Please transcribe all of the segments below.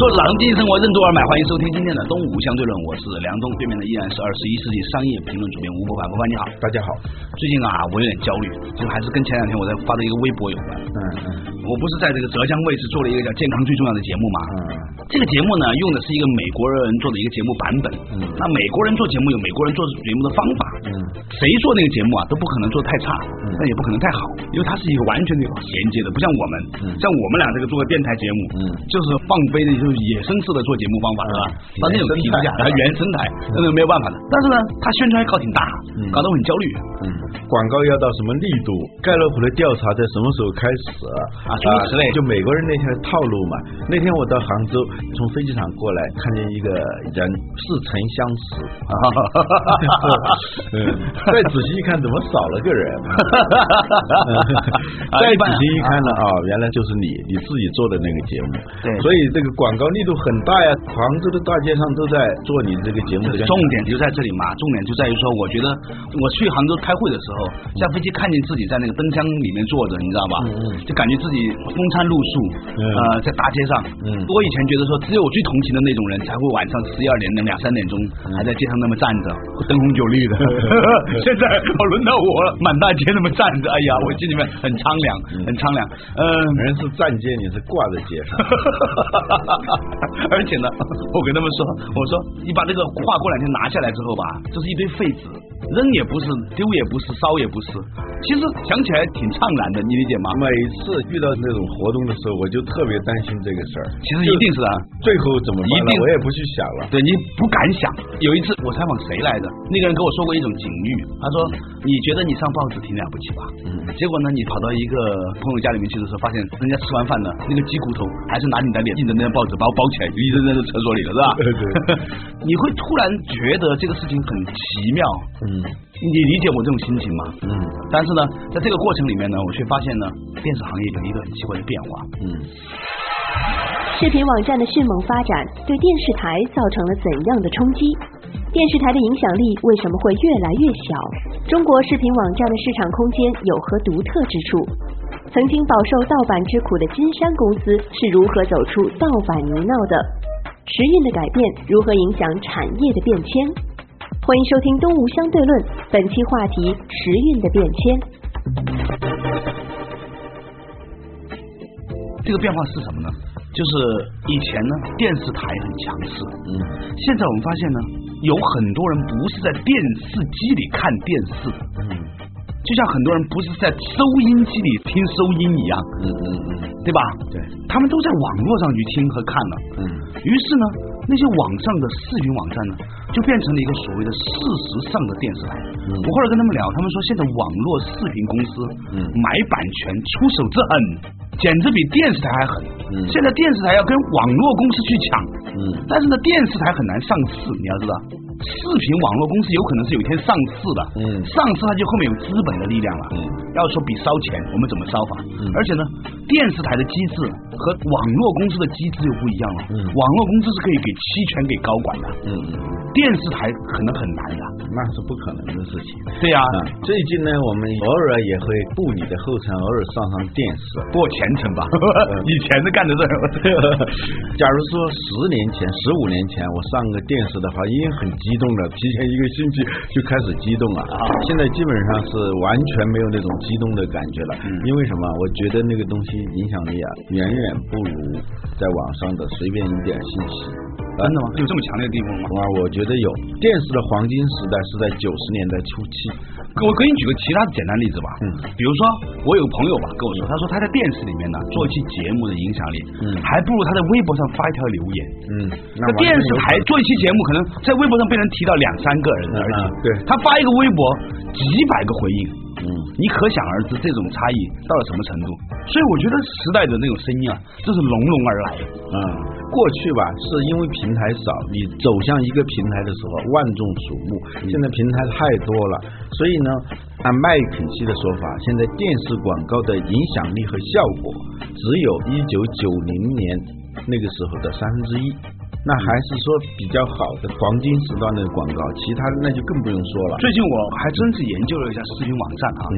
做打通经济生活任督二脉，欢迎收听今天的东吴相对论，我是梁东，对面的依然是二十一世纪商业评论主编吴伯凡，伯凡你好。大家好。最近啊，我有点焦虑，这个还是跟前两天我在发的一个微博有关。嗯嗯。我不是在这个浙江卫视做了一个叫“健康最重要的”节目吗？嗯。这个节目呢，用的是一个美国人做的一个节目版本。嗯。那美国人做节目有美国人做节目的方法。嗯。谁做那个节目啊，都不可能做太差，嗯但也不可能太好，因为它是一个完全的有衔接的，不像我们，嗯像我们俩这个做个电台节目，嗯就是放飞的，就是野生式的做节目方法，是吧？到那种体制下，原生态原生态，那个没有办法的。但是呢，他宣传搞挺大，嗯搞得我很焦虑。嗯。广告要到什么力度？盖洛普的调查在什么时候开始？啊诸如此类就美国人那条套路嘛。那天我到杭州，从飞机场过来，看见一个人似曾相识。嗯，再仔细一看，怎么少了个人？再仔细一看呢，啊，原来就是你你自己做的那个节目。对所以这个广告力度很大呀。杭州的大街上都在做你这个节目的。重点就在这里嘛，重点就在于说，我觉得我去杭州开会的时候，下飞机看见自己在那个灯箱里面坐着，你知道吧？就感觉自己风餐露宿，嗯呃，在大街上。嗯我以前觉得说，只有我最同情的那种人才会晚上十一二点、两三点钟还在街上那么站着，灯红酒绿的。现在我轮到我了，满大街那么站着，哎呀，我心里面很苍凉，很苍凉。嗯，人是站街，你是挂在街上。而且呢，我跟他们说，我说你把那个画过两天拿下来之后吧，这是一堆废纸，扔也不是，丢也不是，烧也不是。其实想起来挺怅然的，你理解吗？每次遇到那种活动的时候，我就特别担心这个事儿。其实一定是啊，最后怎么办一定我也不去想了。对你不敢想。有一次我采访谁来着？那个人跟我说过一种警喻，他说：“你觉得你上报纸挺了不起吧？嗯结果呢，你跑到一个朋友家里面去的时候，发现人家吃完饭呢，那个鸡骨头还是拿你的脸印着那张报纸把我包起来，一直扔在厕所里了，是吧？对对 你会突然觉得这个事情很奇妙，嗯你理解我这种心情吗？嗯但是呢，在这个过程里面呢，我却发现呢，电视行业有一个很奇怪的变化。嗯视频网站的迅猛发展对电视台造成了怎样的冲击？电视台的影响力为什么会越来越小？中国视频网站的市场空间有何独特之处？曾经饱受盗版之苦的金山公司是如何走出盗版泥淖的？时运的改变如何影响产业的变迁？欢迎收听《东吴相对论》，本期话题：时运的变迁。这个变化是什么呢？就是以前呢，电视台很强势，嗯现在我们发现呢，有很多人不是在电视机里看电视，嗯就像很多人不是在收音机里听收音一样，嗯嗯嗯对吧？对，他们都在网络上去听和看了。嗯于是呢，那些网上的视频网站呢，就变成了一个所谓的事实上的电视台。嗯我后来跟他们聊，他们说现在网络视频公司嗯买版权出手之狠，简直比电视台还狠。嗯现在电视台要跟网络公司去抢，嗯但是呢，电视台很难上市，你要知道，视频网络公司有可能是有一天上市的，嗯。上市它就后面有资本的力量了，嗯。要说比烧钱，我们怎么烧法？嗯。而且呢，电视台的机制和网络公司的机制又不一样了，嗯。网络公司是可以给期权给高管的，嗯嗯，电视台可能很难的，那是不可能的事情。对呀、啊，最近呢，我们偶尔也会步你的后尘，偶尔上上电视。过前程吧，以前是干的这 假如说十年前、十五年前我上个电视的话，因为很激动的，提前一个星期就开始激动了。啊现在基本上是完全没有那种激动的感觉了。嗯因为什么？我觉得那个东西影响力啊，远远不如在网上的随便一点信息。真的吗？有这么强烈的地方吗？啊，我觉得有电视的黄金时代是在九十年代初期。我给你举个其他的简单例子吧，嗯比如说我有个朋友吧跟我说，他说他在电视里面呢做一期节目的影响力，嗯还不如他在微博上发一条留言。嗯，那电视台做一期节目，可能在微博上被人提到两三个人而已。对他发一个微博，几百个回应，嗯，你可想而知这种差异到了什么程度。所以我觉得时代的那种声音啊，这是隆隆而来。嗯，过去吧，是因为平台少，你走向一个平台的时候万众瞩目。现在平台太多了，所以呢，按麦肯锡的说法，现在电视广告的影响力和效果只有一九九零年那个时候的三分之一。那还是说比较好的黄金时段的广告，其他的那就更不用说了。最近我还真是研究了一下视频网站啊，嗯，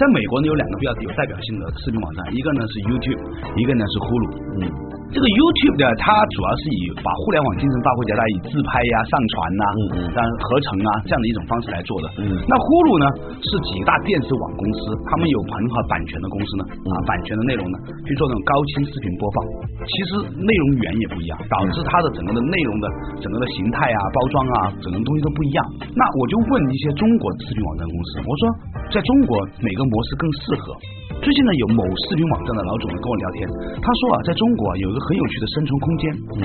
在美国呢有两个比较有代表性的视频网站，一个呢是 YouTube，一个呢是 Hulu，嗯。这个 YouTube 的，它主要是以把互联网精神发挥加大，以自拍呀、上传呐、嗯嗯当然合成啊这样的一种方式来做的。嗯那呼噜呢是几大电视网公司，他们有很好版权的公司呢，啊，版权的内容呢去做那种高清视频播放。其实内容源也不一样，导致它的整个的内容的整个的形态啊、包装啊，整个东西都不一样。那我就问一些中国视频网站公司，我说在中国哪个模式更适合？最近呢，有某视频网站的老总跟我聊天，他说啊，在中国啊有一个很有趣的生存空间。嗯，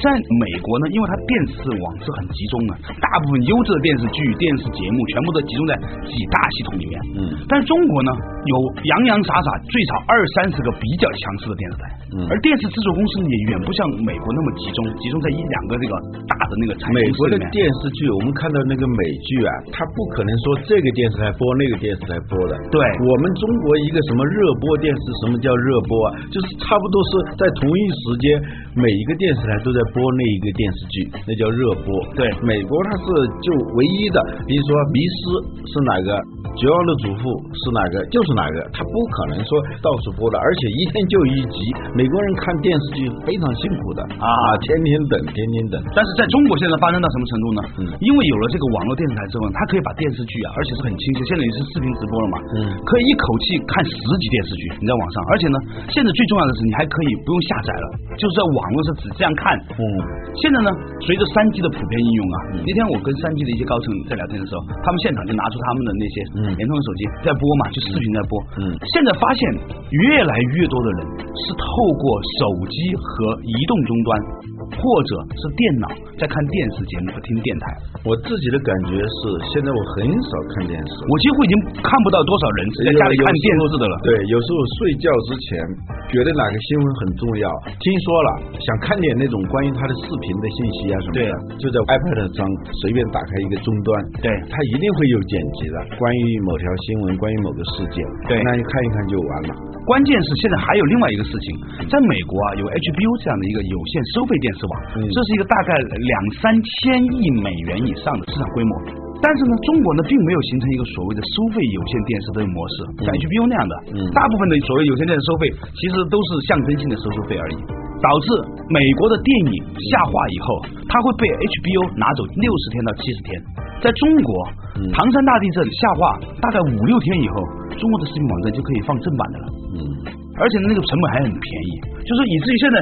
在美国呢，因为它电视网是很集中的，大部分优质的电视剧、电视节目全部都集中在几大系统里面。嗯但是中国呢，有洋洋洒洒最少二三十个比较强势的电视台，嗯而电视制作公司呢也远不像美国那么集中，集中在一两个这个大的那个产业美国的。电视剧，我们看到那个美剧啊，它不可能说这个电视台播那个电视台播的。对我们中国一个什么热播电视，什么叫热播啊？就是差不多是在同一一时间，每一个电视台都在播那一个电视剧，那叫热播。对美国它是就唯一的，比如说迷失是哪个，绝望的主妇是哪个，就是哪个，它不可能说到处播的，而且一天就一集。美国人看电视剧非常辛苦的啊天天等，天天等。但是在中国现在发展到什么程度呢？嗯因为有了这个网络电视台之后，它可以把电视剧啊，而且是很清晰，现在也是视频直播了嘛，嗯可以一口气看十集电视剧，你在网上，而且呢，现在最重要的是你还可以不用下载了，就是在网络是只这样看。嗯现在呢，随着三 G 的普遍应用啊，那天我跟三 G 的一些高层在聊天的时候，他们现场就拿出他们的那些嗯联通的手机在播嘛，就视频在播。嗯现在发现越来越多的人是透过手机和移动终端，或者是电脑在看电视节目和听电台。我自己的感觉是，现在我很少看电视。我几乎已经看不到多少人是在家里看电视的了。对，有时候睡觉之前觉得哪个新闻很重要，听说了想看点那种关于他的视频的信息啊什么对的，就在 iPad 上随便打开一个终端，对它一定会有剪辑的，关于某条新闻，关于某个事件，对那你看一看就完了。关键是现在还有另外一个事情，在美国啊，有 HBO 这样的一个有线收费电视网，嗯。这是一个大概两三千亿美元以上的市场规模。但是呢，中国呢并没有形成一个所谓的收费有线电视的模式，像 HBO 那样的，嗯。大部分的所谓有线电视收费其实都是象征性的收收费而已，导致美国的电影下画以后，它会被 HBO 拿走六十天到七十天。在中国，嗯。唐山大地震下画大概五六天以后，中国的视频网站就可以放正版的了。嗯，而且那个成本还很便宜，就是以至于现在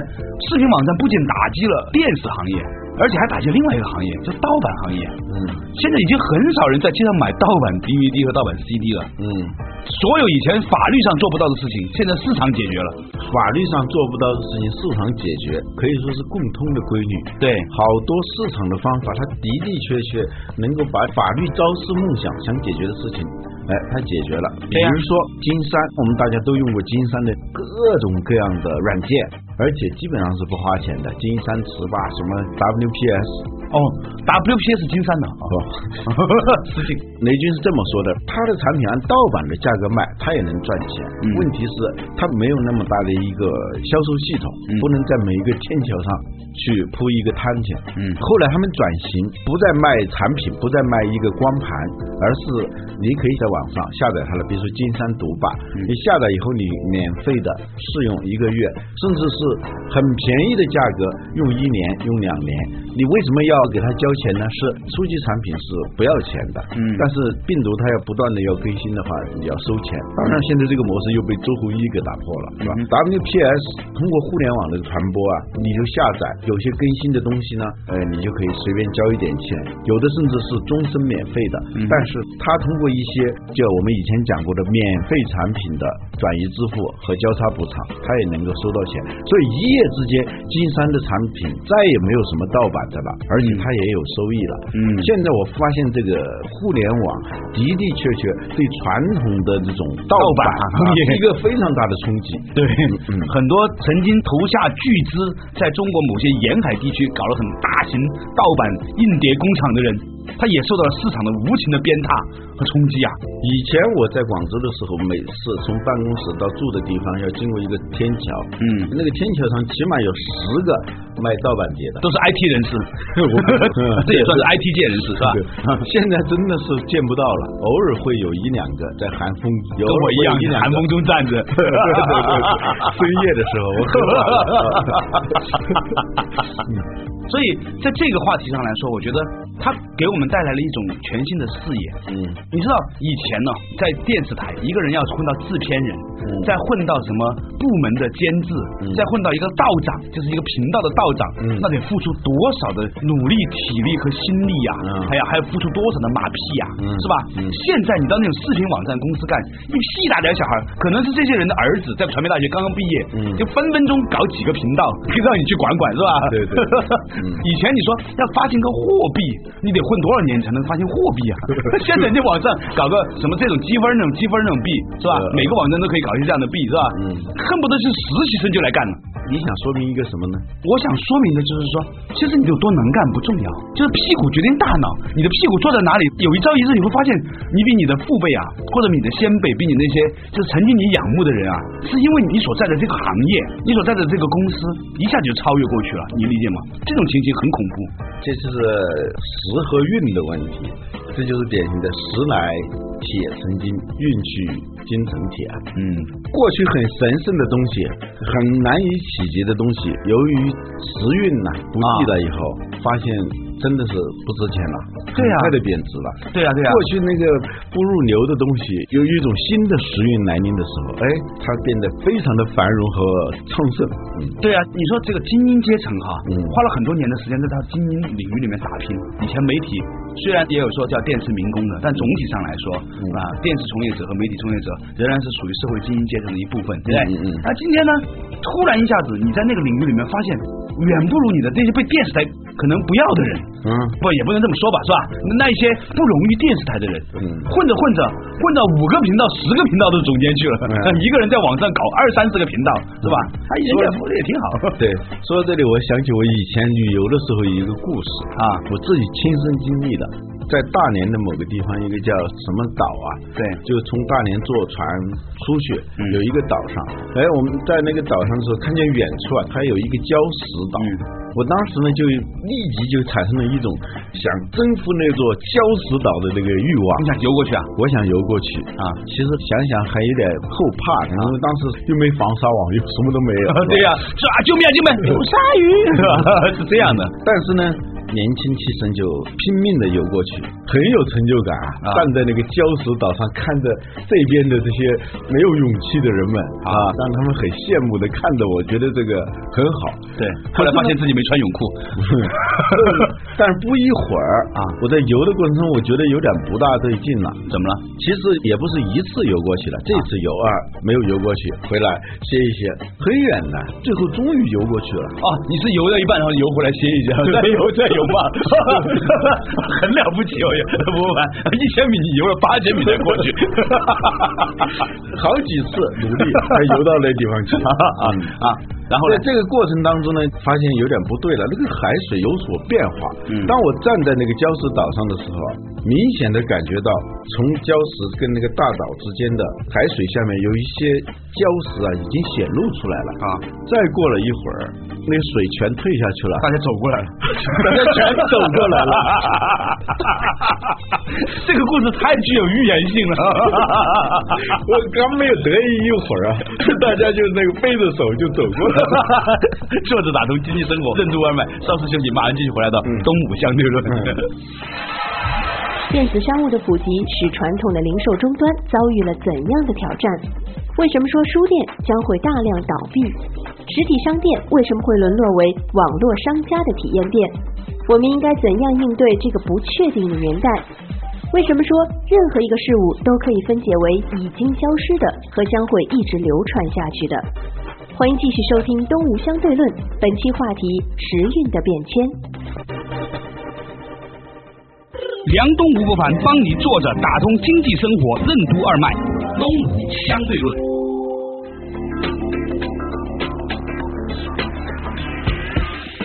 视频网站不仅打击了电视行业，而且还打击另外一个行业，就盗版行业。嗯现在已经很少人在街上买盗版 DVD 和盗版 CD 了。嗯，所有以前法律上做不到的事情，现在市场解决了。法律上做不到的事情，市场解决，可以说是共通的规律。对好多市场的方法，它的的确确能够把法律朝思暮想想解决的事情，哎，它解决了。比如说金山，我们大家都用过金山的各种各样的软件，而且基本上是不花钱的。金山词霸什么 WPS，哦，WPS 金山的哦，失敬。雷军是这么说的：他的产品按盗版的价格卖，他也能赚钱。嗯问题是，他没有那么大的一个销售系统，嗯不能在每一个天桥上去铺一个摊去。嗯后来他们转型，不再卖产品，不再卖一个光盘，而是你可以在网上下载它的，比如说金山独霸，嗯你下载以后你免费的试用一个月，甚至是很便宜的价格用一年、用两年。你为什么要给他交钱呢？是初级产品是不要钱的，嗯但是病毒它要不断的要更新的话，你要收钱。当然，现在这个模式又被周鸿祎给打破了，是吧？WPS 通过互联网的传播啊，你就下载，有些更新的东西呢，呃，你就可以随便交一点钱，有的甚至是终身免费的。但是它通过一些就我们以前讲过的免费产品的转移支付和交叉补偿，他也能够收到钱。所以一夜之间，金山的产品再也没有什么盗版的了，而且他也有收益了。嗯现在我发现这个互联网的的确确对传统的这种盗版盗版啊是一个非常大的冲击。对，嗯很多曾经投下巨资在中国某些沿海地区搞了很大型盗版硬碟工厂的人，他也受到了市场的无情的鞭挞和冲击啊。以前我在广州的时候，每次从办公室到住的地方要经过一个天桥，嗯那个天桥上起码有十个卖盗版碟的。都是 IT 人士，这也算是 IT 界人士是吧？现在真的是见不到了，偶尔会有一两个在寒风，跟跟我一样寒风中站着。对对对对，深夜的时候我很晚了。所以在这个话题上来说，我觉得他给我们带来了一种全新的视野。嗯。你知道以前呢，在电视台，一个人要混到制片人，嗯。再混到什么部门的监制，嗯。再混到一个道长，就是一个频道的道长，嗯。那得付出多少的努力、体力和心力呀、嗯。还有还要付出多少的马屁呀、嗯。是吧？嗯。现在你到那种视频网站公司干，一屁大点小孩，可能是这些人的儿子在传媒大学刚刚毕业，嗯。就分分钟搞几个频道，让你去管管，是吧？对对嗯。以前你说要发行个货币，你得混多少年才能发现货币啊？现在你网上搞个什么这种积分那种积分那种币是吧？呃每个网站都可以搞一些这样的币是吧？嗯恨不得是实习生就来干了。你想说明一个什么呢？我想说明的就是说，其实你有多能干不重要，就是屁股决定大脑。你的屁股坐在哪里，有一朝一日你会发现，你比你的父辈啊，或者你的先辈，比你那些就是曾经你仰慕的人啊，是因为你所在的这个行业，你所在的这个公司，一下就超越过去了。你理解吗？这种情形很恐怖。这就是时和运的问题，这就是典型的时来铁成金，运去金成铁。嗯，过去很神圣的东西，很难以企及的东西，由于时运呐、不济了以后，发现真的是不值钱了，对呀啊快的贬值了。对呀、对呀、过去那个不入流的东西，有一种新的时运来临的时候，哎，它变得非常的繁荣和昌盛。嗯，对啊，你说这个精英阶层哈，嗯花了很多年的时间在他精英领域里面打拼。以前媒体虽然也有说叫电视民工的，但总体上来说、嗯啊，电视从业者和媒体从业者仍然是属于社会精英阶层的一部分，对不对？嗯嗯那今天呢，突然一下子你在那个领域里面发现，远不如你的那些被电视台可能不要的人，嗯不也不能这么说吧，是吧？那一些不容于电视台的人，嗯混着混着混到五个频道、十个频道的总监去了，嗯一个人在网上搞二三十个频道，是吧？他人家福利也挺好。对，说到这里，我想起我以前旅游的时候有一个故事啊我自己亲身经历的，在大连的某个地方，一个叫什么岛啊？对就是从大连坐船出去，嗯有一个岛上，哎，我们在那个岛上的时候，看见远处啊，它有一个礁石岛。嗯我当时呢，就立即就产生了一种想征服那座礁石岛的那个欲望。你想游过去啊？我想游过去啊其实想想还有点后怕，因为当时又没防沙网，又什么都没有。对呀、是啊，救命啊，救命！有鲨鱼，是吧？是这样的。但是呢，年轻气盛就拼命的游过去，很有成就感啊站在那个礁石岛上，看着这边的这些没有勇气的人们啊，让他们很羡慕的看着我，觉得这个很好。对，后来发现自己没穿泳裤。但是不一会儿啊我在游的过程中，我觉得有点不大对劲了。怎么了？其实也不是一次游过去了，这次游啊没有游过去，回来歇一歇，很远呢，最后终于游过去了。啊，你是游到一半，然后游回来歇一下，再游再游嘛，很了不起哦，不不，一千米你游了八千米才过去，好几次努力才游到那地方去 啊嗯啊，然后在？这个过程当中呢，发现有点不对了，那个海水有所变化。嗯当我站在那个礁石岛上的时候，明显的感觉到从礁石跟那个大岛之间的海水下面有一些礁石啊，已经显露出来了啊。再过了一会儿，那个水全退下去了，大家走过来了，大家全走过来了。这个故事太具有预言性了。我刚没有得意一会儿啊，大家就那个背着手就走过来了。坐着打通经济生活，任督二脉，稍事休息，马上继续回来的嗯东武相对论。电子商务的普及使传统的零售终端遭遇了怎样的挑战？为什么说书店将会大量倒闭？实体商店为什么会沦落为网络商家的体验店？我们应该怎样应对这个不确定的年代？为什么说任何一个事物都可以分解为已经消失的和将会一直流传下去的？欢迎继续收听《东吴相对论》，本期话题：时运的变迁。梁东吴不凡帮你坐着打通经济生活任督二脉，东吴相对论。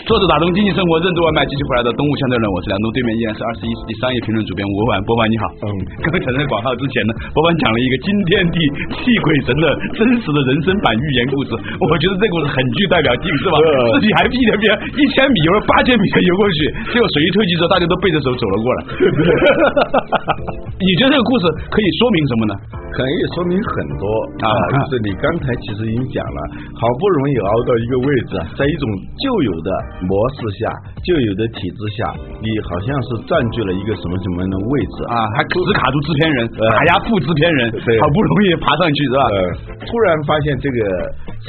作者打通经济生活任督二脉，继续回来的东吴相对论，我是梁东，对面依然是二十一世纪商业评论主编吴伯凡，伯凡你好。嗯，刚才在广告之前呢，博凡讲了一个惊天地泣鬼神的真实的人生版寓言故事，我觉得这个故事很具代表性，是吧？自己还屁颠颠一千米游了八千米才游过去，结果水一退去之后，大家都背着手走了过来。你觉得这个故事可以说明什么呢？可以说明很多啊，就是你刚才其实已经讲了，好不容易熬到一个位置，在一种旧有的。模式下，旧有的体制下，你好像是占据了一个什么什么样的位置啊？还只卡住制片人，打压副制片人，好不容易爬上去是吧？呃，突然发现这个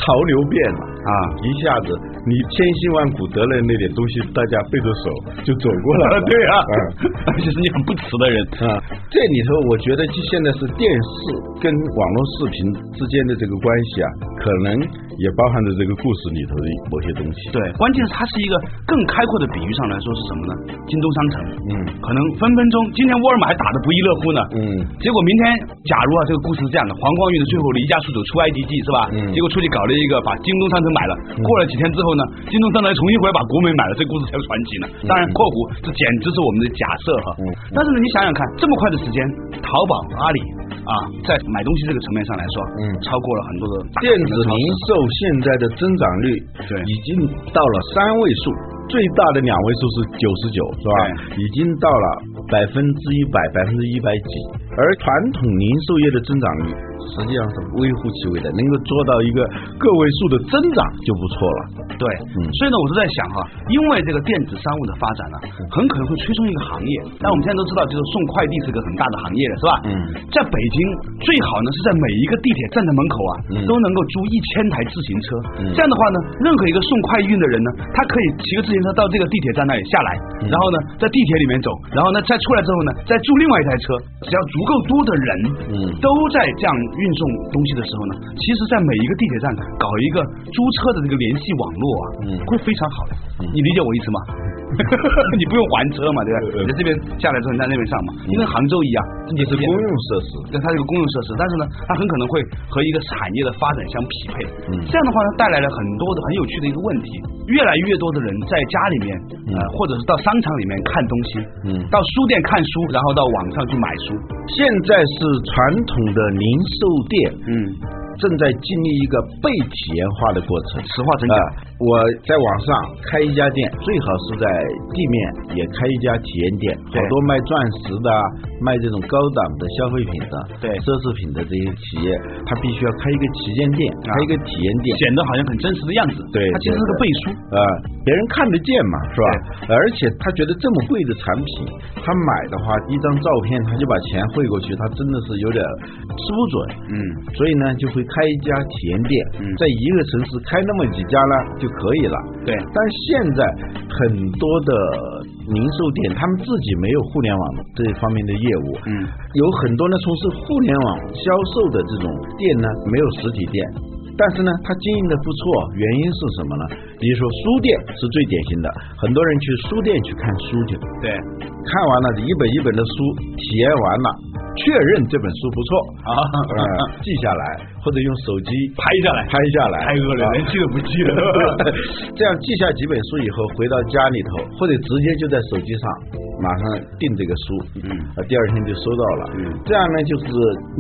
潮流变了啊！一下子你千辛万苦得了那点东西，大家背着手就走过来了。对啊，而且是你很不耻的人啊！这里头我觉得，就现在是电视跟网络视频之间的这个关系啊，可能。也包含着这个故事里头的某些东西。对，关键是它是一个更开阔的比喻上来说是什么呢？京东商城，嗯，可能分分钟今天沃尔玛还打得不亦乐乎呢，嗯，结果明天假如啊这个故事是这样的，黄光裕的最后离家出走出 IDG 是吧？嗯，结果出去搞了一个把京东商城买了，过了几天之后呢，京东商城重新回来把国美买了，这故事才有传奇呢。当然，括弧这简直是我们的假设哈。嗯，但是呢，你想想看，这么快的时间，淘宝、阿里啊，在买东西这个层面上来说，嗯，超过了很多的电子零售。现在的增长率对。已经到了三位数，最大的两位数是九十九，是吧？已经到了百分之一百，百分之一百几，而传统零售业的增长率。实际上是微乎其微的，能够做到一个个位数的增长就不错了。对，嗯，所以呢，我是在想哈，因为这个电子商务的发展呢，很可能会催生一个行业。但我们现在都知道，就是送快递是个很大的行业了，是吧？嗯，在北京最好呢是在每一个地铁站的门口啊，都能够租一千台自行车。这样的话呢，任何一个送快运的人呢，他可以骑个自行车到这个地铁站那里下来，然后呢，在地铁里面走，然后呢，再出来之后呢，再租另外一台车。只要足够多的人，嗯，都在这样。运送东西的时候呢，其实，在每一个地铁站搞一个租车的这个联系网络啊，嗯，会非常好的。你理解我意思吗？你不用还车嘛，对吧？你在这边下来之后，你在那边上嘛，就跟杭州一样，也是公用设施，对，它是个公用设施，但是呢，它很可能会和一个产业的发展相匹配。嗯，这样的话呢，带来了很多的很有趣的一个问题，越来越多的人在家里面，呃，或者是到商场里面看东西，嗯，到书店看书，然后到网上去买书。现在是传统的零售店，嗯。正在经历一个被体验化的过程，实话真讲，我在网上开一家店，最好是在地面也开一家体验店。好多卖钻石的、卖这种高档的消费品的、对奢侈品的这些企业，他必须要开一个旗舰店，开一个体验店，显得好像很真实的样子。对，它其实是个背书啊，别人看得见嘛，是吧？而且他觉得这么贵的产品，他买的话，一张照片他就把钱汇过去，他真的是有点吃不准。嗯，所以呢，就会。开一家体验店，在一个城市开那么几家呢就可以了。对，但现在很多的零售店，他们自己没有互联网这方面的业务。嗯，有很多呢从事互联网销售的这种店呢，没有实体店，但是呢，它经营的不错。原因是什么呢？比如说书店是最典型的，很多人去书店去看书去。对，看完了一本一本的书，体验完了。确认这本书不错啊，记下来或者用手机拍下来，拍下来，太恶了，连记都不记了。这样记下几本书以后，回到家里头，或者直接就在手机上。马上订这个书，嗯，啊，第二天就收到了，嗯，这样呢，就是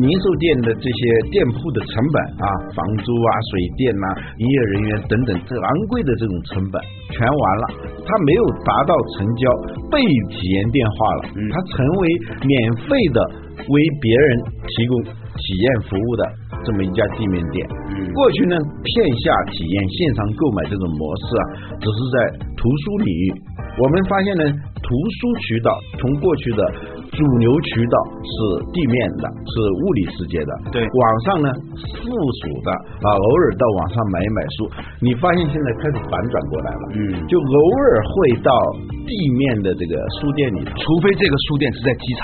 零售店的这些店铺的成本啊，房租啊、水电呐、营业人员等等，这昂贵的这种成本全完了，他没有达到成交，被体验电话了，他成为免费的为别人提供体验服务的这么一家地面店。过去呢，线下体验、线上购买这种模式啊，只是在图书领域。我们发现呢，图书渠道从过去的主流渠道是地面的，是物理世界的。对网上呢附属的啊，偶尔到网上买一买书，你发现现在开始反转过来了，嗯就偶尔会到地面的这个书店里头。除非这个书店是在机场，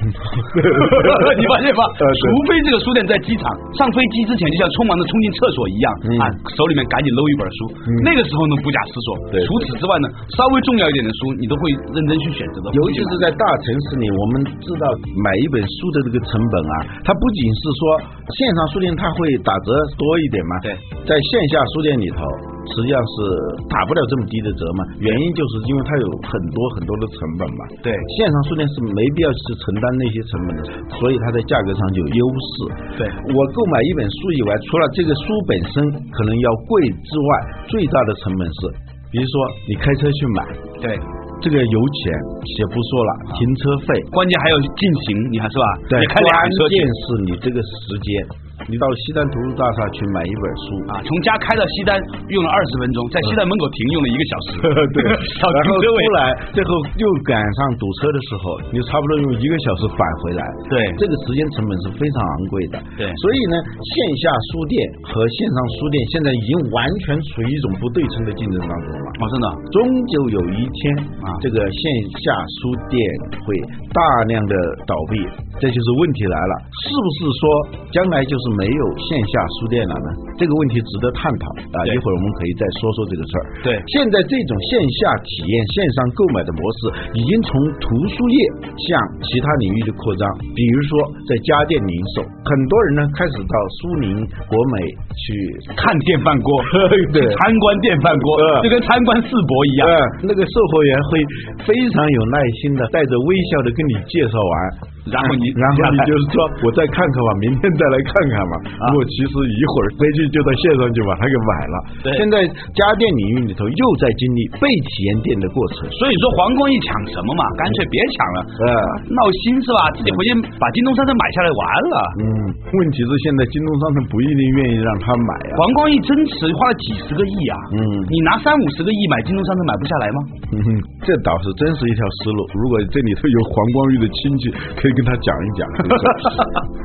你发现吧？除非这个书店在机场，上飞机之前就像匆忙的冲进厕所一样、嗯啊，手里面赶紧搂一本书，那个时候呢不假思索。对除此之外呢，稍微重要一点的书，你都会认真去选择的。尤其是在大城市里，我们知道买一本书的这个成本啊，它不仅是说线上书店它会打折多一点嘛，对，在线下书店里头实际上是打不了这么低的折嘛，原因就是因为它有很多很多的成本嘛，对。线上书店是没必要去承担那些成本的，所以它在价格上就有优势。对。我购买一本书以外，除了这个书本身可能要贵之外，最大的成本是，比如说你开车去买。对，这个油钱且不说了，停车费，关键还要进行，你看是吧？对，关键是你这个时间，你到西单图书大厦去买一本书啊，从家开到西单用了二十分钟，在西单门口停用了一个小时。对，然后出。来，最后又赶上堵车的时候，你差不多用一个小时返回来。对这个时间成本是非常昂贵的。对所以呢，线下书店和线上书店现在已经完全处于一种不对称的竞争当中了。哦，真的，终究有一天啊这个线下书店会大量的倒闭，这就是问题来了。是不是说将来就是没有线下书店了呢？这个问题值得探讨啊！一会儿我们可以再说说这个事儿。对现在这种线下体验、线上购买的模式，已经从图书业向其他领域的扩张，比如说在家电零售，很多人呢开始到苏宁、国美去看电饭锅，对参观电饭锅，嗯就跟参观世博一样。呃，那个售货员会非常有耐心的，带着微笑的跟你介绍完，然后你然后你就是说，我再看看吧，明天再来看看吧。啊我其实一会儿飞去就到线上就把它给买了。对现在家电领域里头又在经历被体验店的过程。所以说黄光裕抢什么嘛，干脆别抢了，呃，闹心是吧？自己回去把京东商城买下来完了。嗯，问题是现在京东商城不一定愿意让他买啊。黄光裕增持花了几十个亿啊！嗯你拿三五十个亿买京东商城买不下来吗？嗯哼，这倒是真是一条思路。如果这里头有黄光裕的亲戚，可以跟他讲一讲。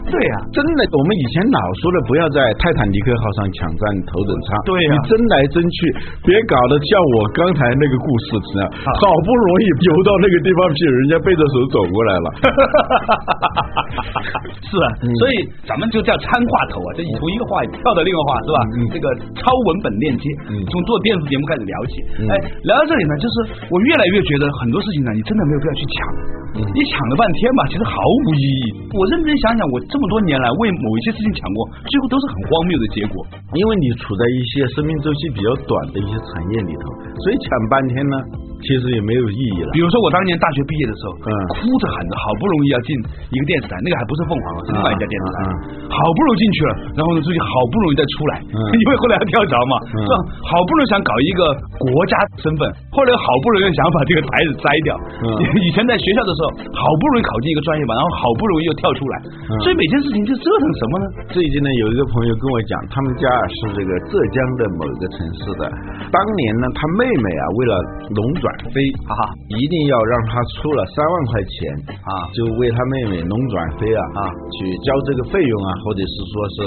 对呀、真的，我们以前老说的，不要在泰坦尼克号上抢占头等舱。对呀你争来争去，别搞得像我刚才那个故事一样，啊好不容易游到那个地方去，人家背着手走过来了。是啊，所以咱们就叫参话头啊，这从一个话跳到另一个话是吧？嗯这个超文本链接，嗯从做电视节目开始聊起。嗯哎，聊到这里呢，就是我越来越觉得很多事情呢，你真的没有必要去抢。嗯你抢了半天吧，其实毫无意义。我认真想想，我这么多年来为某一些事情抢过，最后都是很荒谬的结果。因为你处在一些生命周期比较短的一些产业里头，所以抢半天呢，其实也没有意义了比。如说我当年大学毕业的时候，嗯哭着喊着，好不容易要进一个电视台，那个还不是凤凰啊，是另外一家电视台，嗯好不容易进去了，然后呢，自己好不容易再出来，嗯因为后来要跳槽嘛，嗯是吧？好不容易想搞一个国家身份，后来好不容易想把这个台子摘掉。嗯以前在学校的时候，好不容易考进一个专业吧，然后好不容易又跳出来，嗯所以每件事情就折腾什么呢？最近呢，有一个朋友跟我讲，他们家是这个浙江的某一个城市的。当年呢，他妹妹啊，为了龙转飞哈哈一定要让他出了三万块钱啊就为他妹妹龙转飞啊啊去交这个费用啊，或者是说是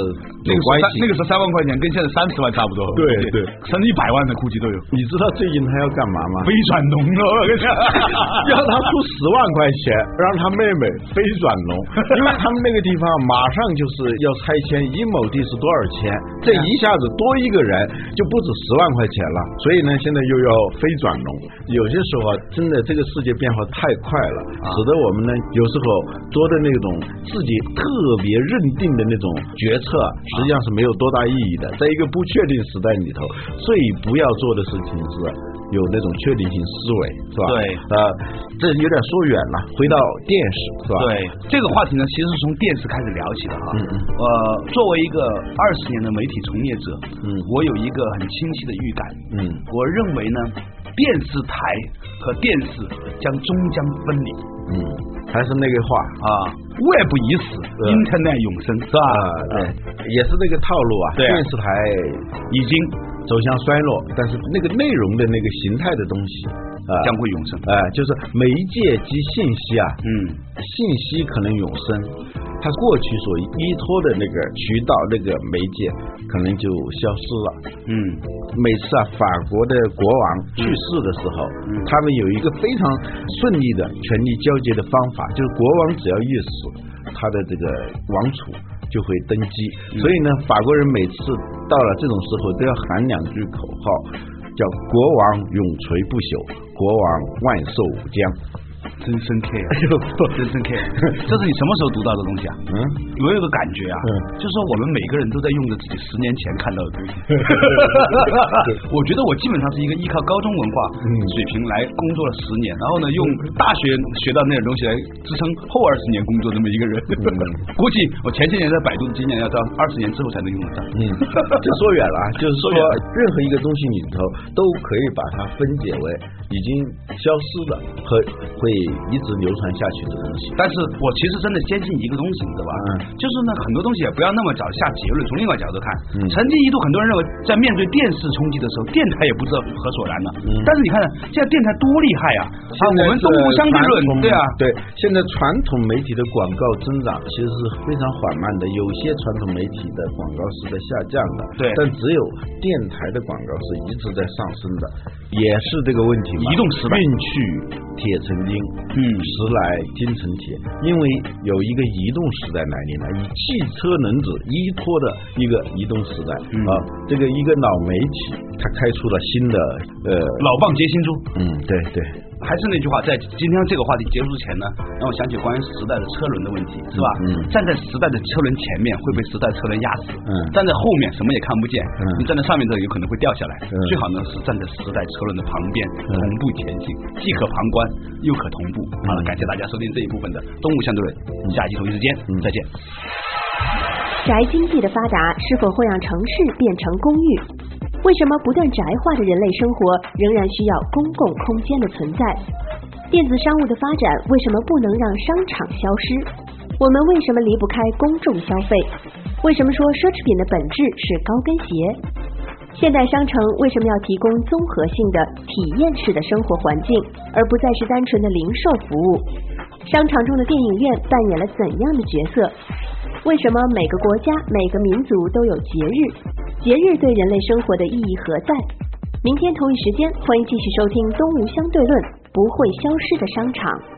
那个时候有关系。三那个时候三万块钱跟现在三十万差不多，对对甚至一百万的估计都有。你知道最近他要干嘛吗？飞转龙了，我跟你讲 要他出十万块钱，让他妹妹飞转龙，因为他们那个地方马上就是要拆迁，一亩地是多少钱？这 一下子多一个人就不止十万块钱了，所以呢，现在又要飞转龙。有些时候啊，真的这个世界变化太快了，使得我们呢有时候做的那种自己特别认定的那种决策，实际上是没有多大意义的。在一个不确定时代里头，最不要做的事情是有那种确定性思维，是吧？对呃，这有点说远了，回到电视是吧？对这个话题呢，其实是从电视开始聊起的哈。嗯嗯呃，作为一个二十年的媒体从业者，嗯我有一个很清晰的预感。嗯我认为呢，电视台和电视将终将分离。嗯，还是那个话。啊，Web 已死，Internet 永生，是吧？啊，对，也是那个套路啊。对啊。电视台已经走向衰落，但是那个内容的那个形态的东西啊，将会永生。哎、就是媒介及信息啊，嗯，信息可能永生，它过去所依托的那个渠道、那个媒介可能就消失了。嗯，每次啊，法国的国王去世的时候，嗯他们有一个非常顺利的权力交接的方法，就是国王只要一死，他的这个王储就会登基。嗯所以呢，法国人每次到了这种时候都要喊两句口号，叫“国王永垂不朽，国王万寿无疆真深 care，真深 care。这是你什么时候读到的东西啊？”。嗯，我有个感觉啊，嗯就是说我们每个人都在用着自己十年前看到的东西。我觉得我基本上是一个依靠高中文化嗯水平来工作了十年，然后呢，用大学学到那点东西来支撑后二十年工作这么一个人。估计我前些年在百度的经验要到二十年之后才能用得上。嗯，这说远了啊，就是说任何一个东西里头都可以把它分解为已经消失的和会一直流传下去的东西。但是我其实真的坚信一个东西，你知道吧？嗯就是呢，很多东西也不要那么早下结论。从另外角度看，嗯曾经一度很多人认为，在面对电视冲击的时候，电台也不知道何所然呢。嗯但是你看，现在电台多厉害啊！啊，我们东吴相对论，对啊，对，现在传统媒体的广告增长其实是非常缓慢的，有些传统媒体的广告是在下降的，对但只有电台的广告是一直在上升的，也是这个问题嘛。移动时代运去铁成金，嗯时来金成铁，因为有一个移动时代来临了，以汽车轮子依托的一个移动时代、嗯啊，这个一个老媒体，它开出了新的呃，老棒接新珠。嗯，对对，还是那句话，在今天这个话题结束之前呢，让我想起关于时代的车轮的问题，是吧？嗯站在时代的车轮前面会被时代车轮压死，嗯站在后面什么也看不见，嗯你站在上面的有可能会掉下来。嗯最好呢是站在时代车轮的旁边，嗯同步前进，既可旁观又可同步。好了，感谢大家收听这一部分的动物相对论，下期同一时间嗯再见。宅经济的发达是否会让城市变成公寓？为什么不断宅化的人类生活仍然需要公共空间的存在？电子商务的发展为什么不能让商场消失？我们为什么离不开公众消费？为什么说奢侈品的本质是高跟鞋？现代商城为什么要提供综合性的体验式的生活环境，而不再是单纯的零售服务？商场中的电影院扮演了怎样的角色？为什么每个国家、每个民族都有节日？节日对人类生活的意义何在？明天同一时间，欢迎继续收听《东吴相对论》，不会消失的商场。